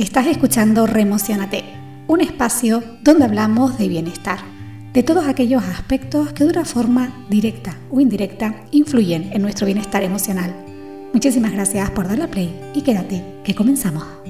Estás escuchando Remocionate, un espacio donde hablamos de bienestar, de todos aquellos aspectos que de una forma directa o indirecta influyen en nuestro bienestar emocional. Muchísimas gracias por darle play y quédate, que comenzamos.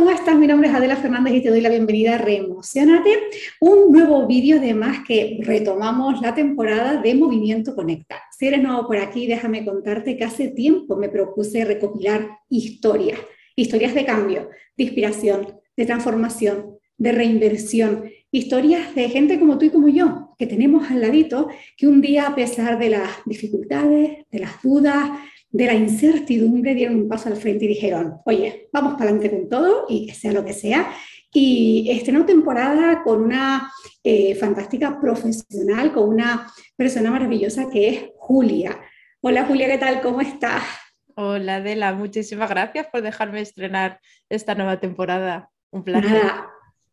¿Cómo estás? Mi nombre es Adela Fernández y te doy la bienvenida a Reemocionate, un nuevo vídeo de más que retomamos la temporada de Movimiento Conecta. Si eres nuevo por aquí, déjame contarte que hace tiempo me propuse recopilar historias, historias de cambio, de inspiración, de transformación, de reinversión, historias de gente como tú y como yo, que tenemos al ladito, que un día a pesar de las dificultades, de las dudas, de la incertidumbre dieron un paso al frente y dijeron, oye, vamos para adelante con todo y que sea lo que sea. Y estrenó temporada con una eh, fantástica profesional, con una persona maravillosa que es Julia. Hola Julia, ¿qué tal? ¿Cómo estás? Hola Adela, muchísimas gracias por dejarme estrenar esta nueva temporada. Un placer.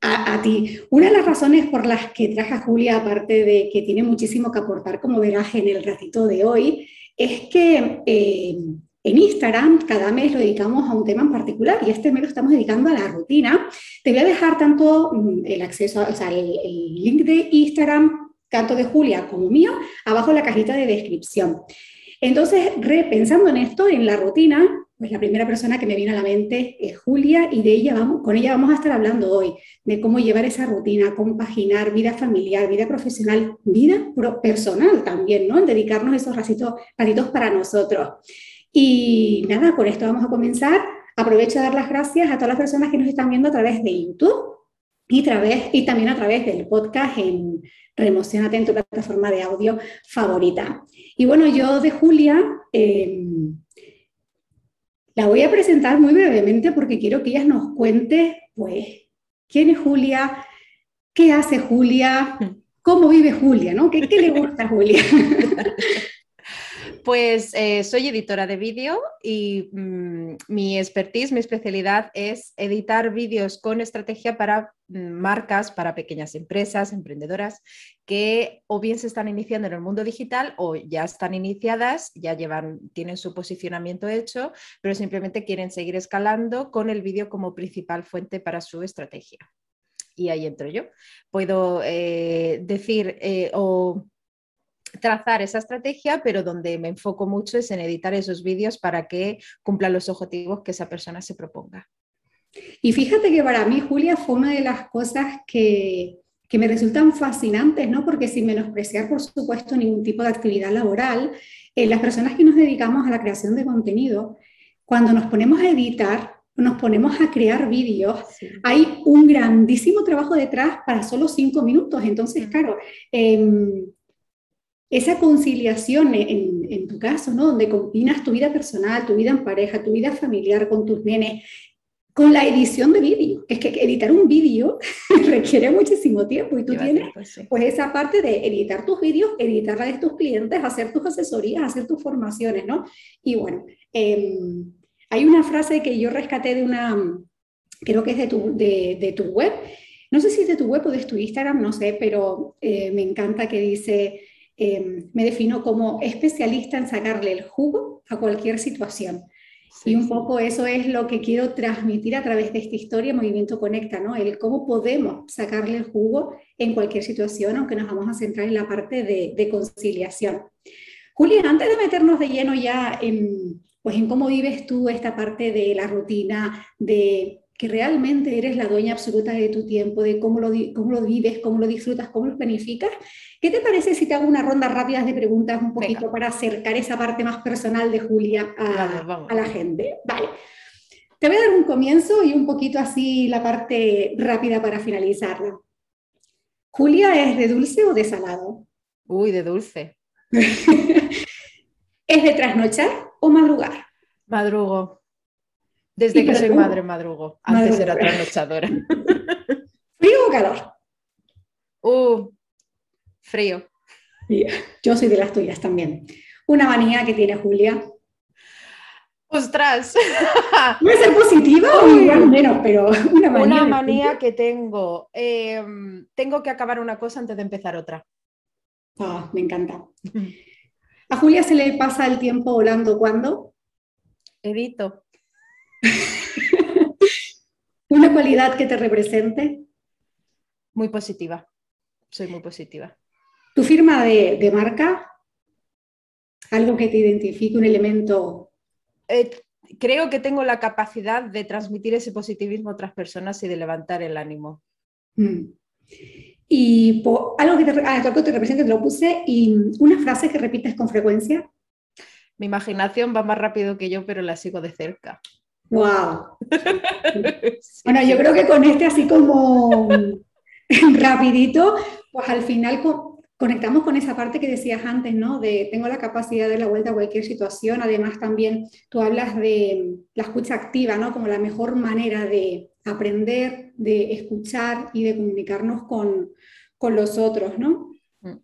a, a, ti. Una de las razones por las que traje a Julia, aparte de que tiene muchísimo que aportar, como verás en el ratito de hoy, es que eh, en Instagram cada mes lo dedicamos a un tema en particular y este mes lo estamos dedicando a la rutina. Te voy a dejar tanto mm, el acceso, o sea, el, link de Instagram, tanto de Julia como mío, abajo en la cajita de descripción. Entonces, repensando en esto, en la rutina, pues la primera persona que me viene a la mente es Julia y de ella vamos, con ella vamos a estar hablando hoy, de cómo llevar esa rutina, compaginar vida familiar, vida profesional, vida personal también, ¿no? Dedicarnos esos ratitos, ratitos para nosotros. Y nada, con esto vamos a comenzar. Aprovecho de dar las gracias a todas las personas que nos están viendo a través de YouTube y también a través del podcast en Remocionate en tu plataforma de audio favorita. Y bueno, yo de Julia... Eh, la voy a presentar muy brevemente porque quiero que ella nos cuente, pues, quién es Julia, qué hace Julia, cómo vive Julia, ¿no? ¿Qué, qué le gusta a Julia? Pues eh, soy editora de vídeo y mm, mi expertise, mi especialidad es editar vídeos con estrategia para mm, marcas, para pequeñas empresas, emprendedoras que o bien se están iniciando en el mundo digital o ya están iniciadas, ya llevan, tienen su posicionamiento hecho, pero simplemente quieren seguir escalando con el vídeo como principal fuente para su estrategia. Y ahí entro yo. Puedo eh, decir eh, o trazar esa estrategia, pero donde me enfoco mucho es en editar esos vídeos para que cumplan los objetivos que esa persona se proponga. Y fíjate que para mí, Julia, fue una de las cosas que, que me resultan fascinantes, ¿no? Porque sin menospreciar, por supuesto, ningún tipo de actividad laboral, eh, las personas que nos dedicamos a la creación de contenido, cuando nos ponemos a editar, nos ponemos a crear vídeos, hay un grandísimo trabajo detrás para solo cinco minutos. Entonces, claro, eh, esa conciliación en, tu caso, ¿no? Donde combinas tu vida personal, tu vida en pareja, tu vida familiar con tus nenes, con la edición de vídeo. Es que editar un vídeo requiere muchísimo tiempo y tú tienes pues, pues, esa parte de editar tus vídeos, editar la de tus clientes, hacer tus asesorías, hacer tus formaciones, ¿no? Y bueno, em, hay una frase que yo rescaté de una, creo que es de tu, de, tu web, no sé si es de tu web o de tu Instagram, no sé, pero eh, me encanta que dice, Em, me defino como especialista en sacarle el jugo a cualquier situación. y un poco eso es lo que quiero transmitir a través de esta historia, Movimiento Conecta, ¿no? El cómo podemos sacarle el jugo en cualquier situación, aunque nos vamos a centrar en la parte de, de conciliación. Julia, antes de meternos de lleno ya en, pues en cómo vives tú esta parte de la rutina, de que realmente eres la dueña absoluta de tu tiempo, de cómo lo, cómo lo vives, cómo lo disfrutas, cómo lo planificas. ¿Qué te parece si te hago una ronda rápida de preguntas un poquito para acercar esa parte más personal de Julia a, la gente? Vale. Te voy a dar un comienzo y un poquito así la parte rápida para finalizarla. ¿Julia es de dulce o de salado? Uy, de dulce. ¿Es de trasnochar o madrugar? Madrugo. Desde que soy madre madrugo. Antes era trasnochadora. ¿Frío o calor? Uh, frío. Yo soy de las tuyas también. Una manía que tiene Julia. ¡Ostras! ¿Puede ser positiva o igual menos, pero una manía? Una manía que tengo. Em, tengo que acabar una cosa antes de empezar otra. Ah, me encanta. ¿A Julia se le pasa el tiempo volando cuando? Edito. ¿Una cualidad que te represente? Muy positiva. Soy muy positiva. ¿Tu firma de, marca? ¿Algo que te identifique, un elemento? Eh, creo que tengo la capacidad de transmitir ese positivismo a otras personas y de levantar el ánimo. Mm. Y algo que te, ah, te represente, te lo puse, y una frase que repites con frecuencia. Mi imaginación va más rápido que yo, pero la sigo de cerca. ¡Wow! bueno, yo creo que con este así como rapidito, pues al final conectamos con esa parte que decías antes, ¿no? De tengo la capacidad de la vuelta a cualquier situación. Además, también tú hablas de la escucha activa, ¿no? Como la mejor manera de aprender, de escuchar y de comunicarnos con, con los otros, ¿no? Mm.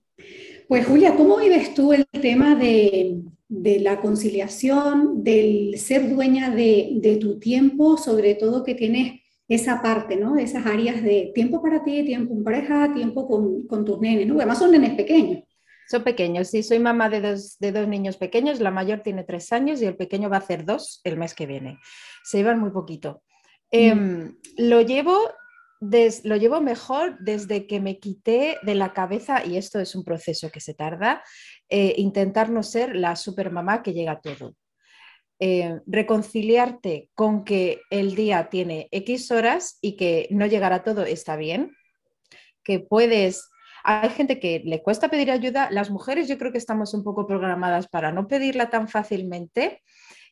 Pues Julia, ¿cómo vives tú el tema de, de la conciliación, del ser dueña de, de, tu tiempo, sobre todo que tienes esa parte, ¿no? Esas áreas de tiempo para ti, tiempo en pareja, tiempo con, con tus nenes, ¿no? Además son nenes pequeños. Son pequeños, sí, soy mamá de dos, de dos niños pequeños, la mayor tiene tres años y el pequeño va a hacer dos el mes que viene. Se llevan muy poquito. Mm. Em, lo llevo lo llevo mejor desde que me quité de la cabeza, y esto es un proceso que se tarda, eh, intentar no ser la supermamá que llega a todo. Eh, reconciliarte con que el día tiene X horas y que no llegar a todo está bien, que puedes... Hay gente que le cuesta pedir ayuda, las mujeres yo creo que estamos un poco programadas para no pedirla tan fácilmente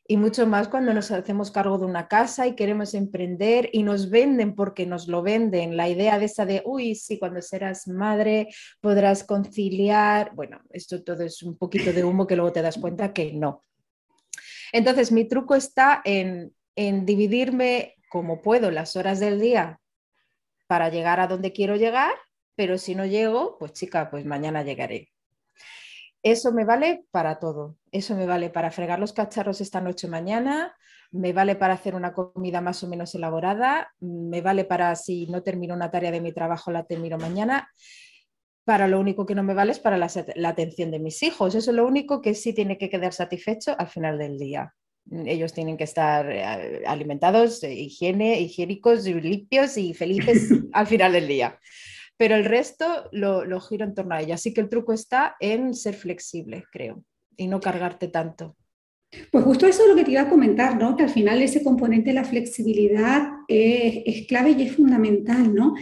y mucho más cuando nos hacemos cargo de una casa y queremos emprender y nos venden porque nos lo venden. La idea de esa de, uy, sí, cuando serás madre podrás conciliar. Bueno, esto todo es un poquito de humo que luego te das cuenta que no. Entonces, mi truco está en, en dividirme como puedo las horas del día para llegar a donde quiero llegar, pero si no llego, pues chica, pues mañana llegaré. Eso me vale para todo. Eso me vale para fregar los cacharros esta noche mañana, me vale para hacer una comida más o menos elaborada, me vale para si no termino una tarea de mi trabajo, la termino mañana. Para lo único que no me vale es para la, atención de mis hijos. Eso es lo único que sí tiene que quedar satisfecho al final del día. Ellos tienen que estar eh, alimentados, eh, higiene, higiénicos, limpios y felices al final del día pero el resto lo, lo giro en torno a ella. Así que el truco está en ser flexible, creo, y no cargarte tanto. Pues justo eso es lo que te iba a comentar, ¿no? Que al final ese componente de la flexibilidad es, clave y es fundamental, ¿no?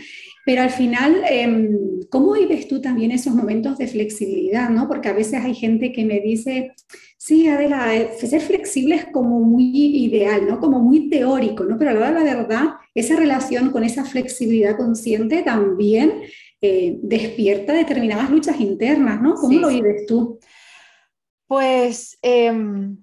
Pero al final, em, ¿cómo vives tú también esos momentos de flexibilidad, ¿no? Porque a veces hay gente que me dice, sí, Adela, eh, ser flexible es como muy ideal, ¿no? Como muy teórico, ¿no? Pero a la, la verdad, esa relación con esa flexibilidad consciente también eh, despierta determinadas luchas internas, ¿no? ¿Cómo lo vives tú? Pues... Em,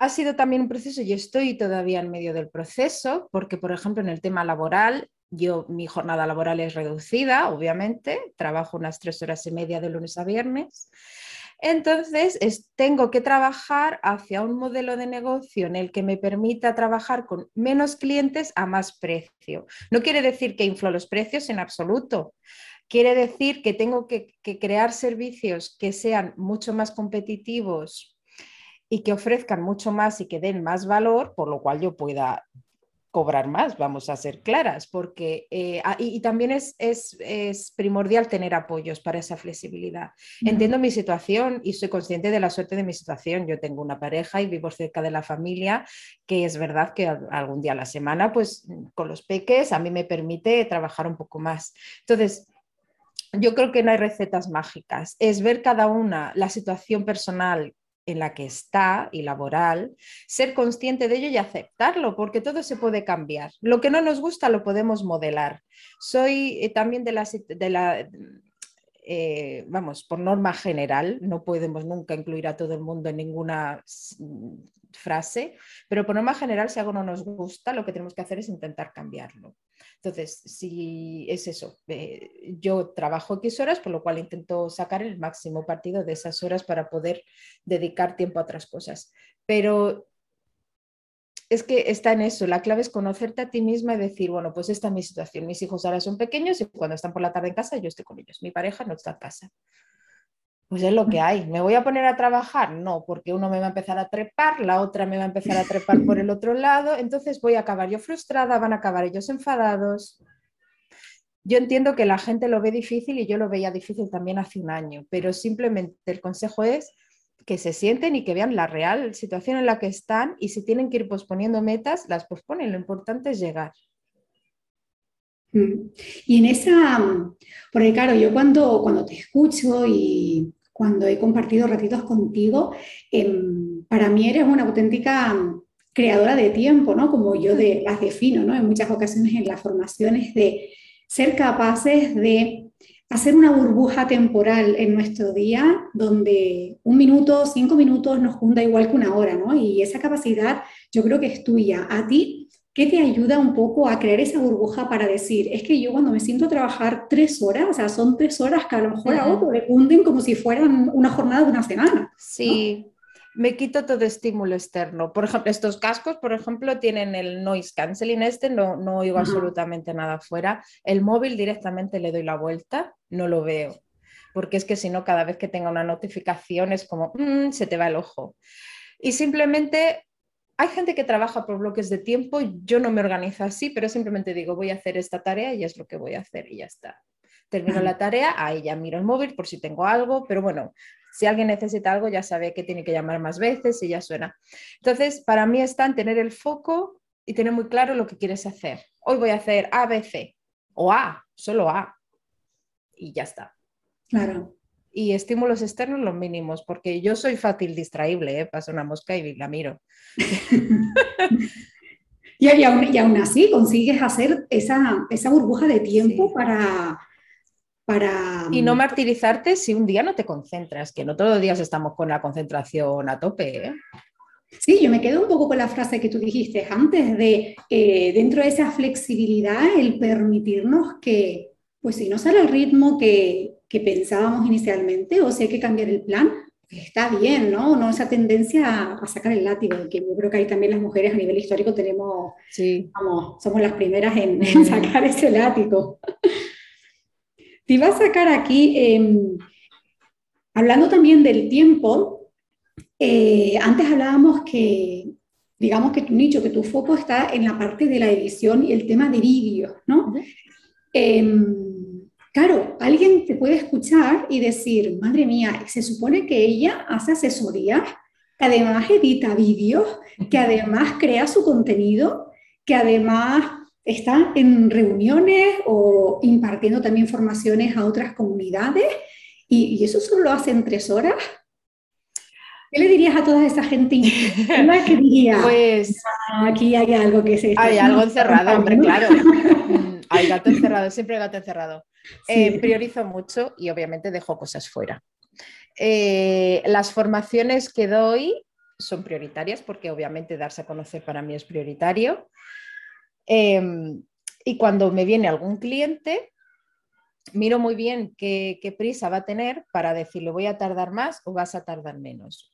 ha sido también un proceso, y estoy todavía en medio del proceso, porque por ejemplo en el tema laboral, yo mi jornada laboral es reducida, obviamente, trabajo unas tres horas y media de lunes a viernes. Entonces, tengo que trabajar hacia un modelo de negocio en el que me permita trabajar con menos clientes a más precio. No quiere decir que inflo los precios en absoluto. Quiere decir que tengo que crear servicios que sean mucho más competitivos y que ofrezcan mucho más y que den más valor, por lo cual yo pueda cobrar más, vamos a ser claras, porque eh, ah, y, también es, es, primordial tener apoyos para esa flexibilidad. Entiendo mi situación y soy consciente de la suerte de mi situación. Yo tengo una pareja y vivo cerca de la familia, que es verdad que algún día a la semana, pues con los peques, a mí me permite trabajar un poco más. Entonces, yo creo que no hay recetas mágicas, es ver cada una la situación personal en la que está y laboral, ser consciente de ello y aceptarlo, porque todo se puede cambiar. Lo que no nos gusta lo podemos modelar. Soy eh, también de la, de la eh, vamos, por norma general, no podemos nunca incluir a todo el mundo en ninguna frase, pero por norma general, si algo no nos gusta, lo que tenemos que hacer es intentar cambiarlo. Entonces, si es eso, eh, yo trabajo X horas, por lo cual intento sacar el máximo partido de esas horas para poder dedicar tiempo a otras cosas. Pero es que está en eso, la clave es conocerte a ti misma y decir, bueno, pues esta es mi situación, mis hijos ahora son pequeños y cuando están por la tarde en casa yo estoy con ellos, mi pareja no está en casa Pues es lo que hay. ¿Me voy a poner a trabajar? No, porque uno me va a empezar a trepar, la otra me va a empezar a trepar por el otro lado, entonces voy a acabar yo frustrada, van a acabar ellos enfadados. Yo entiendo que la gente lo ve difícil y yo lo veía difícil también hace un año, pero simplemente el consejo es que se sienten y que vean la real situación en la que están y si tienen que ir posponiendo metas, las posponen. Lo importante es llegar. Mm. Y en esa, porque claro, yo cuando, cuando te escucho y cuando he compartido ratitos contigo, em, para mí eres una auténtica creadora de tiempo, ¿no? Como yo de, las defino, ¿no? En muchas ocasiones en las formaciones de ser capaces de hacer una burbuja temporal en nuestro día donde un minuto, cinco minutos nos junta igual que una hora, ¿no? Y esa capacidad yo creo que es tuya. A ti, ¿qué te ayuda un poco a crear esa burbuja para decir, es que yo cuando me siento a trabajar tres horas, o sea, son tres horas que a lo mejor a otro le hunden como si fueran una jornada de una semana? Sí, me quito todo estímulo externo. Por ejemplo, estos cascos, por ejemplo, tienen el noise canceling este, no, no oigo absolutamente nada fuera. El móvil directamente le doy la vuelta, no lo veo. Porque es que si no, cada vez que tenga una notificación es como, mm, se te va el ojo. Y simplemente hay gente que trabaja por bloques de tiempo, yo no me organizo así, pero simplemente digo, voy a hacer esta tarea y es lo que voy a hacer y ya está. Termino la tarea, ahí ya miro el móvil por si tengo algo, pero bueno, si alguien necesita algo, ya sabe que tiene que llamar más veces y ya suena. Entonces, para mí está en tener el foco y tener muy claro lo que quieres hacer. Hoy voy a hacer A, B, C o A, solo A. Y ya está. Claro. Y estímulos externos los mínimos, porque yo soy fácil distraíble, ¿eh? paso una mosca y la miro. y, aún, así consigues hacer esa, burbuja de tiempo para, y no martirizarte si un día no te concentras, que no todos los días estamos con la concentración a tope. ¿eh? Sí, yo me quedo un poco con la frase que tú dijiste antes de eh, dentro de esa flexibilidad, el permitirnos que, pues si no sale el ritmo que, pensábamos inicialmente o si hay que cambiar el plan, pues está bien, ¿no? No esa tendencia a, sacar el látigo, que yo creo que ahí también las mujeres a nivel histórico tenemos, sí. vamos, somos las primeras en, en sacar ese látigo. Te iba a sacar aquí, em, hablando también del tiempo, eh, antes hablábamos que, digamos que tu nicho, que tu foco está en la parte de la edición y el tema de vídeo, ¿no? Em, claro, alguien te puede escuchar y decir, madre mía, se supone que ella hace asesoría, que además edita vídeos, que además crea su contenido, que además está en reuniones o impartiendo también formaciones a otras comunidades y, eso solo lo hace en tres horas. ¿Qué le dirías a toda esa gente que diría? Pues ah, aquí hay algo que se... Hay algo encerrado, hombre, claro. Hay gato encerrado, siempre gato encerrado. Eh, priorizo mucho y obviamente dejo cosas fuera. Eh, las formaciones que doy son prioritarias porque obviamente darse a conocer para mí es prioritario. Em, y cuando me viene algún cliente, miro muy bien qué, prisa va a tener para decirle voy a tardar más o vas a tardar menos.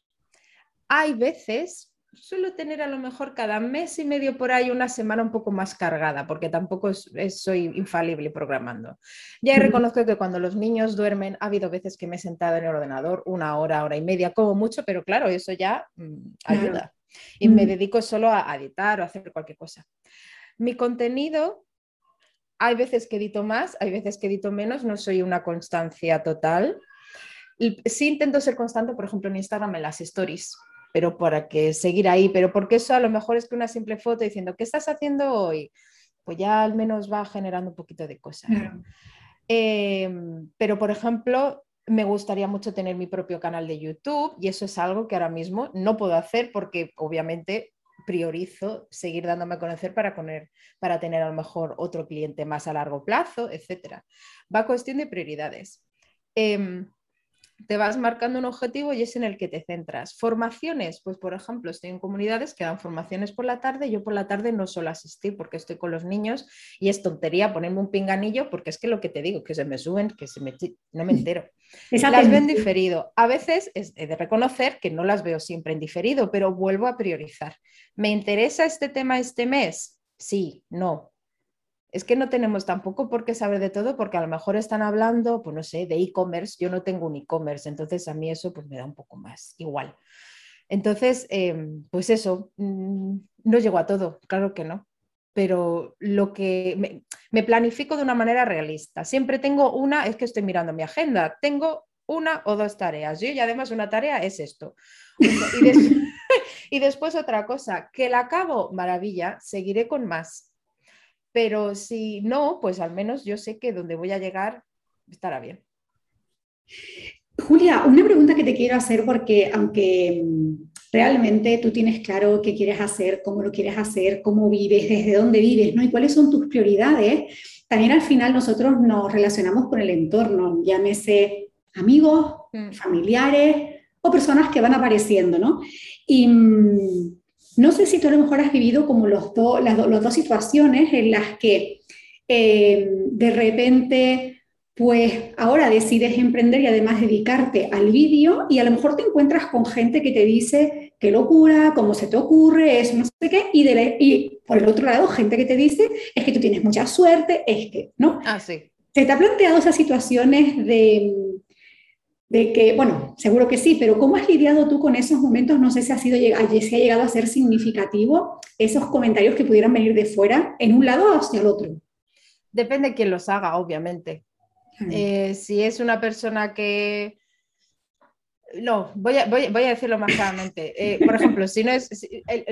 Hay veces, suelo tener a lo mejor cada mes y medio por ahí una semana un poco más cargada, porque tampoco soy infalible programando. Ya reconozco que cuando los niños duermen, ha habido veces que me he sentado en el ordenador una hora, hora y media, como mucho, pero claro, eso ya mm, ayuda. Y me dedico solo a editar o a hacer cualquier cosa. Mi contenido, hay veces que edito más, hay veces que edito menos, no soy una constancia total. Sí intento ser constante, por ejemplo, en Instagram en las stories, pero para que seguir ahí, pero porque eso a lo mejor es que una simple foto diciendo, ¿qué estás haciendo hoy? Pues ya al menos va generando un poquito de cosas. Em, pero, por ejemplo, me gustaría mucho tener mi propio canal de YouTube y eso es algo que ahora mismo no puedo hacer porque obviamente priorizo seguir dándome a conocer para, para tener a lo mejor otro cliente más a largo plazo, etc. Va a cuestión de prioridades. Em, te vas marcando un objetivo y es en el que te centras. Formaciones, pues por ejemplo, estoy en comunidades que dan formaciones por la tarde, yo por la tarde no suelo asistir porque estoy con los niños y es tontería ponerme un pinganillo porque es que lo que te digo, que se me suben, que se me, no me entero. Las ven diferido. A veces es de reconocer que no las veo siempre en diferido, pero vuelvo a priorizar. ¿Me interesa este tema este mes? Sí, no. Es que no tenemos tampoco por qué saber de todo porque a lo mejor están hablando, pues no sé, de e-commerce. Yo no tengo un e-commerce, entonces a mí eso pues me da un poco más igual. Entonces, em, pues eso, mm, no llego a todo, claro que no pero lo que me, planifico de una manera realista. Siempre tengo una, es que estoy mirando mi agenda, tengo una o dos tareas. y además una tarea es esto. Y, después otra cosa, que la acabo, maravilla, seguiré con más. Pero si no, pues al menos yo sé que donde voy a llegar estará bien. Julia, una pregunta que te quiero hacer porque aunque realmente tú tienes claro qué quieres hacer, cómo lo quieres hacer, cómo vives, desde dónde vives, ¿no? Y cuáles son tus prioridades. También al final nosotros nos relacionamos con el entorno, llámese amigos, mm. familiares o personas que van apareciendo, ¿no? Y mm, no sé si tú a lo mejor has vivido como los las, dos situaciones en las que eh, de repente pues ahora decides emprender y además dedicarte al vídeo y a lo mejor te encuentras con gente que te dice qué locura, cómo se te ocurre, eso, no sé qué, y, de y por el otro lado gente que te dice es que tú tienes mucha suerte, es que, ¿no? Ah, sí. ¿Se te ha planteado esas situaciones de, de que, bueno, seguro que sí, pero ¿cómo has lidiado tú con esos momentos? No sé si ha, sido, si ha llegado a ser significativo esos comentarios que pudieran venir de fuera en un lado o hacia el otro. Depende de quién los haga, obviamente. Eh, si es una persona que... No, voy a, voy, a decirlo más claramente. Eh, por ejemplo, si no es,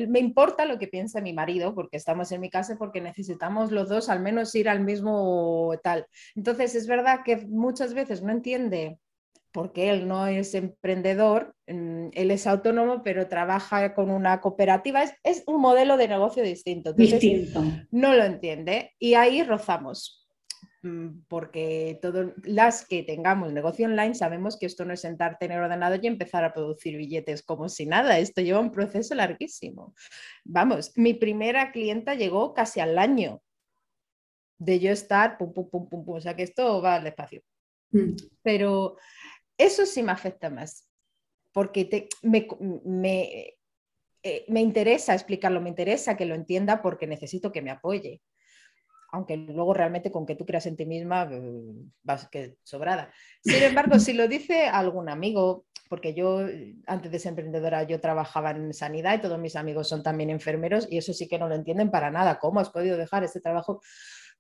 me importa lo que piensa mi marido, porque estamos en mi casa, porque necesitamos los dos al menos ir al mismo tal. Entonces, es verdad que muchas veces no entiende porque él no es emprendedor, mm, él es autónomo, pero trabaja con una cooperativa, es, un modelo de negocio distinto. distinto. No lo entiende y ahí rozamos. Mm, porque todas las que tengamos negocio online sabemos que esto no es sentarte en el ordenador y empezar a producir billetes como si nada, esto lleva un proceso larguísimo. Vamos, mi primera clienta llegó casi al año de yo estar, pum, pum, pum, pum, pum, o sea que esto va al espacio. Mm. Pero eso sí me afecta más, porque me, me, eh, me interesa explicarlo, me interesa que lo entienda porque necesito que me apoye aunque luego realmente con que tú creas en ti misma mm, vas que sobrada. Sin embargo, si lo dice algún amigo, porque yo antes de ser emprendedora yo trabajaba en sanidad y todos mis amigos son también enfermeros y eso sí que no lo entienden para nada. ¿Cómo has podido dejar este trabajo?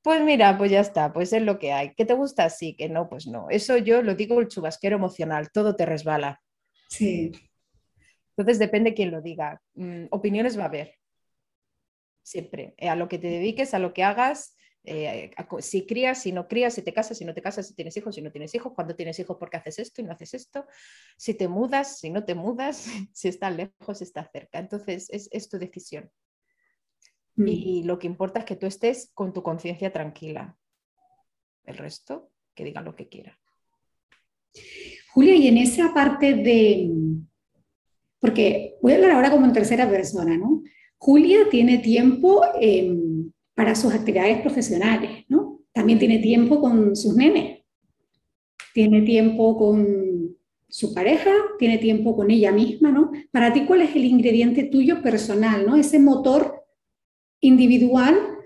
Pues mira, pues ya está, pues es lo que hay. ¿Qué te gusta? Sí, que no, pues no. Eso yo lo digo el chubasquero emocional, todo te resbala. Sí. Entonces depende quién lo diga. Mm, opiniones va a haber. Siempre. A lo que te dediques, a lo que hagas, eh, si crías, si no crías, si te casas, si no te casas, si tienes hijos, si no tienes hijos, cuando tienes hijos, porque haces esto y no haces esto, si te mudas, si no te mudas, si estás lejos, si estás cerca. Entonces, es, tu decisión. Mm. Y lo que importa es que tú estés con tu conciencia tranquila. El resto, que diga lo que quiera. Julia, y en esa parte de, porque voy a hablar ahora como en tercera persona, ¿no? Julia tiene tiempo para sus actividades profesionales, ¿no? También tiene tiempo con sus nenes, tiene tiempo con su pareja, tiene tiempo con ella misma, ¿no? Para ti, ¿cuál es el ingrediente tuyo personal, ¿no? Ese motor individual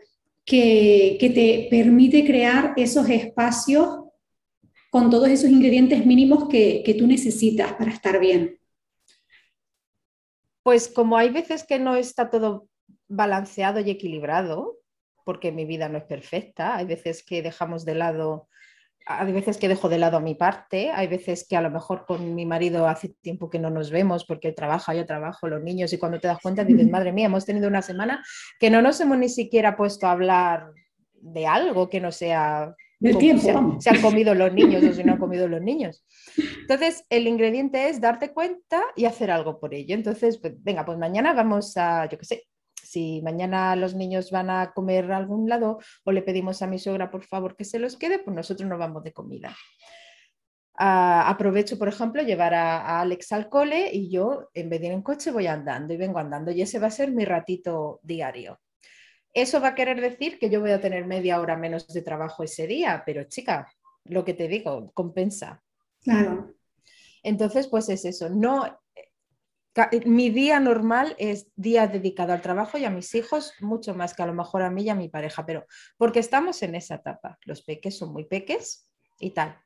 que, te permite crear esos espacios con todos esos ingredientes mínimos que, que tú necesitas para estar bien. Pues como hay veces que no está todo balanceado y equilibrado, porque mi vida no es perfecta, hay veces que dejamos de lado, hay veces que dejo de lado a mi parte, hay veces que a lo mejor con mi marido hace tiempo que no nos vemos porque él trabaja, yo trabajo, los niños, y cuando te das cuenta dices, madre mía, hemos tenido una semana que no nos hemos ni siquiera puesto a hablar de algo que no sea del tiempo. Se, han comido los niños o si no han comido los niños. Entonces, el ingrediente es darte cuenta y hacer algo por ello. Entonces, pues, venga, pues mañana vamos a, yo qué sé, si mañana los niños van a comer a algún lado o le pedimos a mi suegra por favor que se los quede, pues nosotros nos vamos de comida. Ah, aprovecho, por ejemplo, llevar a, Alex al cole y yo, en vez de ir en coche, voy andando y vengo andando y ese va a ser mi ratito diario. Eso va a querer decir que yo voy a tener media hora menos de trabajo ese día, pero chica, lo que te digo, compensa. Claro. Entonces, pues es eso, no mi día normal es día dedicado al trabajo y a mis hijos, mucho más que a lo mejor a mí y a mi pareja, pero porque estamos en esa etapa. Los peques son muy peques y tal.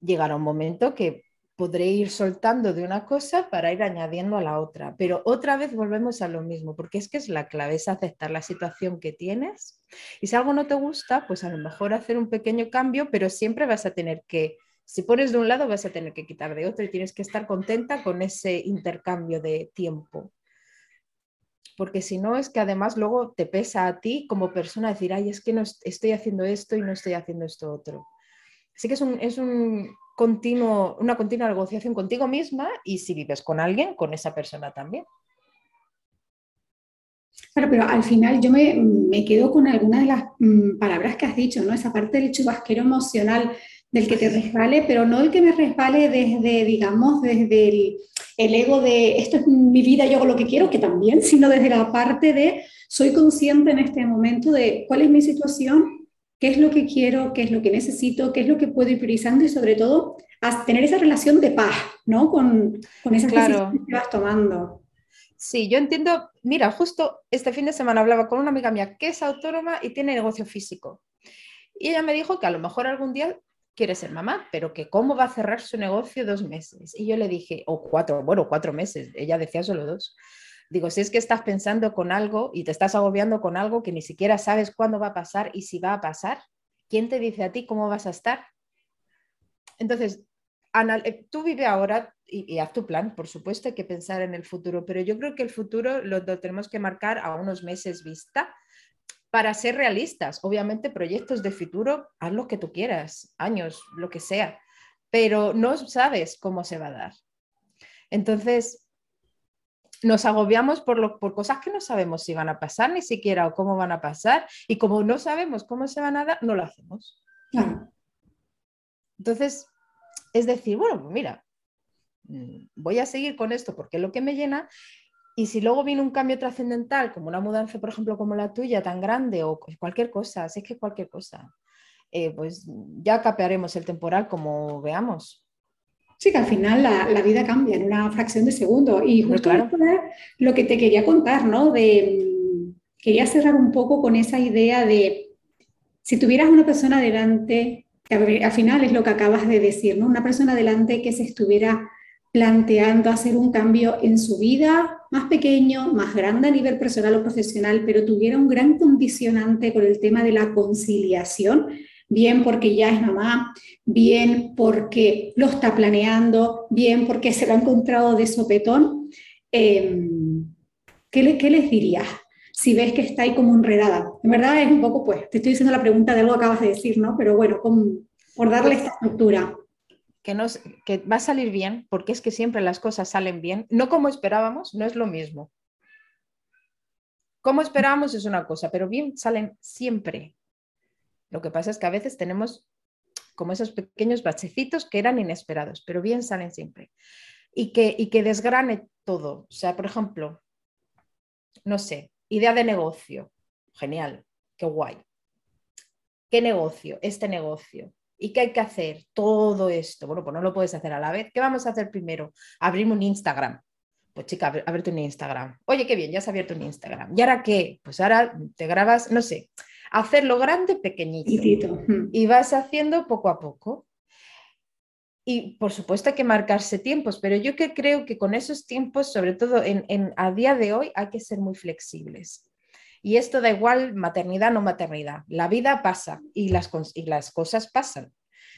Llegará un momento que podré ir soltando de una cosa para ir añadiendo a la otra, pero otra vez volvemos a lo mismo, porque es que es la clave, es aceptar la situación que tienes y si algo no te gusta, pues a lo mejor hacer un pequeño cambio, pero siempre vas a tener que si pones de un lado, vas a tener que quitar de otro y tienes que estar contenta con ese intercambio de tiempo. Porque si no, es que además luego te pesa a ti como persona decir, ay, es que no estoy haciendo esto y no estoy haciendo esto otro. Así que es, un, es un continuo, una continua negociación contigo misma y si vives con alguien, con esa persona también. Claro, pero al final yo me, me quedo con algunas de las mm, palabras que has dicho, ¿no? Esa parte del chubasquero emocional del que te resbale, pero no el que me resbale desde, digamos, desde el, el, ego de esto es mi vida, yo hago lo que quiero, que también, sino desde la parte de soy consciente en este momento de cuál es mi situación, qué es lo que quiero, qué es lo que necesito, qué es lo que puedo ir priorizando y sobre todo a tener esa relación de paz, ¿no? Con, con esas claro. que vas tomando. Sí, yo entiendo, mira, justo este fin de semana hablaba con una amiga mía que es autónoma y tiene negocio físico. Y ella me dijo que a lo mejor algún día quiere ser mamá, pero que cómo va a cerrar su negocio dos meses. Y yo le dije, o cuatro, bueno, cuatro meses, ella decía solo dos. Digo, si es que estás pensando con algo y te estás agobiando con algo que ni siquiera sabes cuándo va a pasar y si va a pasar, ¿quién te dice a ti cómo vas a estar? Entonces, eh, tú vive ahora y, haz tu plan, por supuesto hay que pensar en el futuro, pero yo creo que el futuro lo tenemos que marcar a unos meses vista para ser realistas. Obviamente, proyectos de futuro, haz lo que tú quieras, años, lo que sea, pero no sabes cómo se va a dar. Entonces, nos agobiamos por, por cosas que no sabemos si van a pasar ni siquiera o cómo van a pasar, y como no sabemos cómo se van a dar, no lo hacemos. Entonces, es decir, bueno, mira, mm, voy a seguir con esto porque es lo que me llena y si luego viene un cambio trascendental, como una mudanza, por ejemplo, como la tuya, tan grande, o cualquier cosa, si es que cualquier cosa, eh, pues ya capearemos el temporal como veamos. Sí, que al final la, vida cambia en una fracción de segundo. Y justo claro. lo que te quería contar, ¿no? De, quería cerrar un poco con esa idea de si tuvieras una persona delante, que al final es lo que acabas de decir, ¿no? Una persona delante que se estuviera planteando hacer un cambio en su vida, más pequeño, más grande a nivel personal o profesional, pero tuviera un gran condicionante con el tema de la conciliación, bien porque ya es mamá, bien porque lo está planeando, bien porque se lo ha encontrado de sopetón, em, ¿qué, les dirías? Si ves que está ahí como enredada. En verdad es un poco, pues, te estoy diciendo la pregunta de algo que acabas de decir, ¿no? Pero bueno, por darle esta estructura que, va a salir bien, porque es que siempre las cosas salen bien, no como esperábamos, no es lo mismo. Como esperábamos es una cosa, pero bien salen siempre. Lo que pasa es que a veces tenemos como esos pequeños bachecitos que eran inesperados, pero bien salen siempre. Y que, y que desgrane todo. O sea, por ejemplo, no sé, idea de negocio. Genial, qué guay. ¿Qué negocio? Este negocio. ¿Y qué hay que hacer? Todo esto. Bueno, pues no lo puedes hacer a la vez. ¿Qué vamos a hacer primero? Abrir un Instagram. Pues chica, abrirte un Instagram. Oye, qué bien, ya has abierto un Instagram. ¿Y ahora qué? Pues ahora te grabas, no sé, hacerlo grande, pequeñito. Y vas haciendo poco a poco. Y por supuesto hay que marcarse tiempos, pero yo que creo que con esos tiempos, sobre todo en, a día de hoy, hay que ser muy flexibles. Y esto da igual maternidad o no maternidad. La vida pasa y las, y las cosas pasan.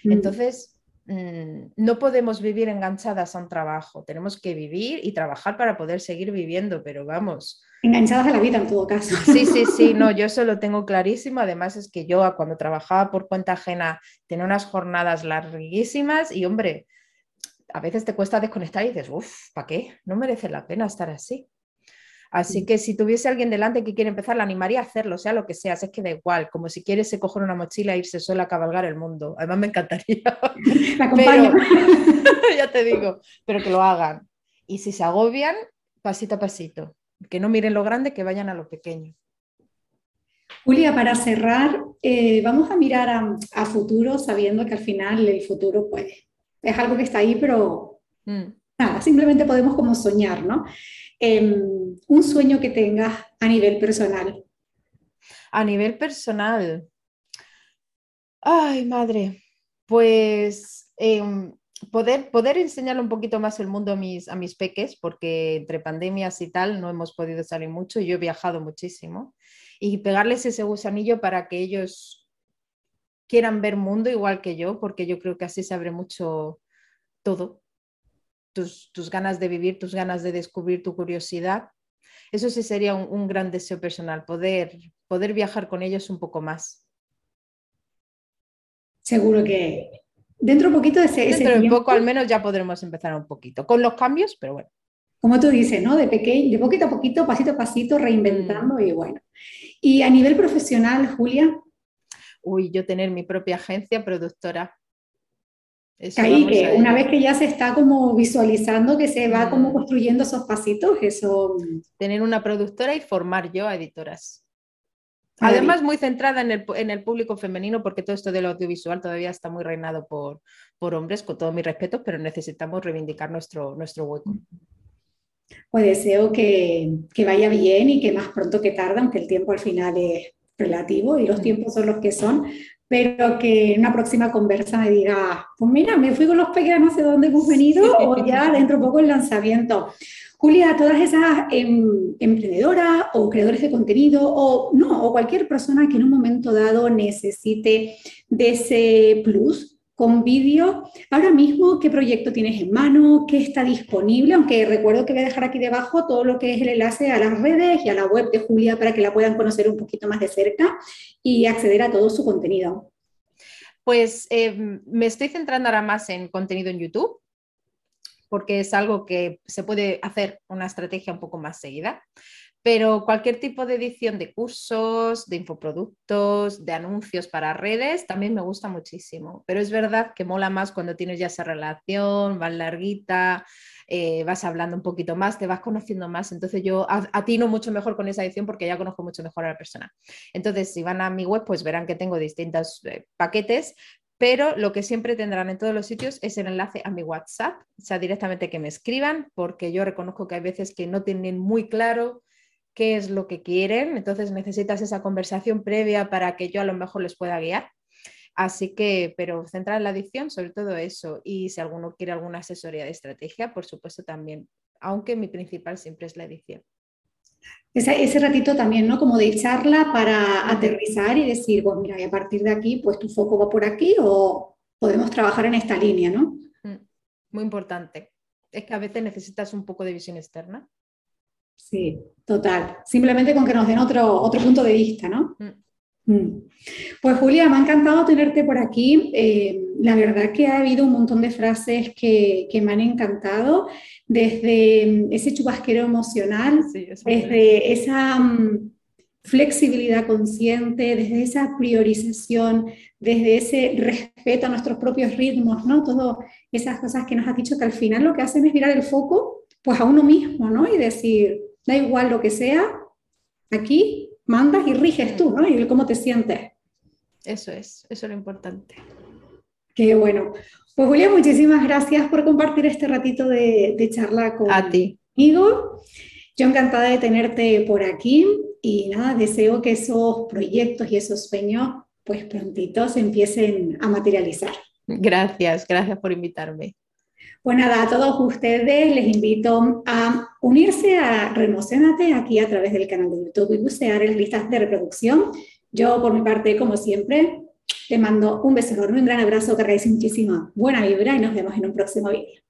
Mm. Entonces, mm, no podemos vivir enganchadas a un trabajo. Tenemos que vivir y trabajar para poder seguir viviendo, pero vamos. Enganchadas a la vida en todo caso. Sí, sí, sí, no, yo eso lo tengo clarísimo. Además es que yo cuando trabajaba por cuenta ajena tenía unas jornadas larguísimas y hombre, a veces te cuesta desconectar y dices, uff, ¿para qué? No merece la pena estar así. Así que si tuviese alguien delante que quiere empezar, la animaría a hacerlo, sea lo que sea, es que da igual, como si quieres se coger una mochila e irse sola a cabalgar el mundo. Además me encantaría. pero, ya te digo, pero que lo hagan. Y si se agobian, pasito a pasito, que no miren lo grande, que vayan a lo pequeño. Julia, para cerrar, eh, vamos a mirar a, futuro, sabiendo que al final el futuro pues, es algo que está ahí, pero mm. nada, simplemente podemos como soñar, ¿no? Em, un sueño que tengas a nivel personal. A nivel personal. Ay, madre. Pues em, poder, poder enseñarle un poquito más el mundo a mis, a mis peques, porque entre pandemias y tal no hemos podido salir mucho. Yo he viajado muchísimo. Y pegarles ese gusanillo para que ellos quieran ver mundo igual que yo, porque yo creo que así se abre mucho todo. Tus, tus ganas de vivir, tus ganas de descubrir, tu curiosidad. Eso sí sería un, un gran deseo personal, poder, poder viajar con ellos un poco más. Seguro que dentro de poquito de ese, dentro de poco al menos ya podremos empezar un poquito con los cambios, pero bueno. Como tú dices, ¿no? De pequeño, de poquito a poquito, pasito a pasito, reinventando mm. y bueno. Y a nivel profesional, Julia, uy, yo tener mi propia agencia productora. Ahí, que una vez que ya se está como visualizando que se va como mm. construyendo esos pasitos, eso... Tener una productora y formar yo a editoras. Además, muy centrada en el, público femenino, porque todo esto del audiovisual todavía está muy reinado por, por hombres, con todo mi respeto, pero necesitamos reivindicar nuestro, nuestro hueco. Pues deseo que, que, vaya bien y que más pronto que tarde, aunque el tiempo al final es, relativo y los tiempos son los que son, pero que en una próxima conversa me diga, pues mira, me fui con los pequeños, no sé dónde hemos venido, o ya dentro de poco el lanzamiento. Julia, todas esas em, emprendedoras o creadores de contenido o no, o cualquier persona que en un momento dado necesite de ese plus, con vídeo. Ahora mismo, ¿qué proyecto tienes en mano? ¿Qué está disponible? Aunque recuerdo que voy a dejar aquí debajo todo lo que es el enlace a las redes y a la web de Julia para que la puedan conocer un poquito más de cerca y acceder a todo su contenido. Pues eh, me estoy centrando ahora más en contenido en YouTube porque es algo que se puede hacer una estrategia un poco más seguida pero cualquier tipo de edición de cursos, de infoproductos, de anuncios para redes, también me gusta muchísimo. Pero es verdad que mola más cuando tienes ya esa relación, vas larguita, eh, vas hablando un poquito más, te vas conociendo más. Entonces yo atino mucho mejor con esa edición porque ya conozco mucho mejor a la persona. Entonces, si van a mi web, pues verán que tengo distintos eh, paquetes, pero lo que siempre tendrán en todos los sitios es el enlace a mi WhatsApp, o sea, directamente que me escriban, porque yo reconozco que hay veces que no tienen muy claro qué es lo que quieren, entonces necesitas esa conversación previa para que yo a lo mejor les pueda guiar. Así que, pero centrar en la adicción, sobre todo eso. Y si alguno quiere alguna asesoría de estrategia, por supuesto también, aunque mi principal siempre es la edición. Ese, ese ratito también, ¿no? Como de charla para aterrizar y decir, pues mira, y a partir de aquí, pues tu foco va por aquí o podemos trabajar en esta línea, ¿no? Mm, muy importante. Es que a veces necesitas un poco de visión externa Sí, total. Simplemente con que nos den otro, otro punto de vista, ¿no? Mm. Mm. Pues Julia, me ha encantado tenerte por aquí. Eh, la verdad que ha habido un montón de frases que, me han encantado, desde ese chubasquero emocional, desde esa mm, flexibilidad consciente, desde esa priorización, desde ese respeto a nuestros propios ritmos, ¿no? Todas esas cosas que nos has dicho que al final lo que hacen es mirar el foco pues a uno mismo, ¿no? Y decir, da igual lo que sea, aquí mandas y riges tú, ¿no? Y cómo te sientes. Eso es, eso es lo importante. Qué bueno. Pues Julia, muchísimas gracias por compartir este ratito de, charla conmigo. Yo encantada de tenerte por aquí y nada, deseo que esos proyectos y esos sueños pues prontito se empiecen a materializar. Gracias, gracias por invitarme. Pues nada, a todos ustedes les invito a unirse a Remocionate aquí a través del canal de YouTube y bucear en las listas de reproducción. Yo, por mi parte, como siempre, te mando un beso enorme, un gran abrazo, hagáis muchísima buena vibra y nos vemos en un próximo vídeo.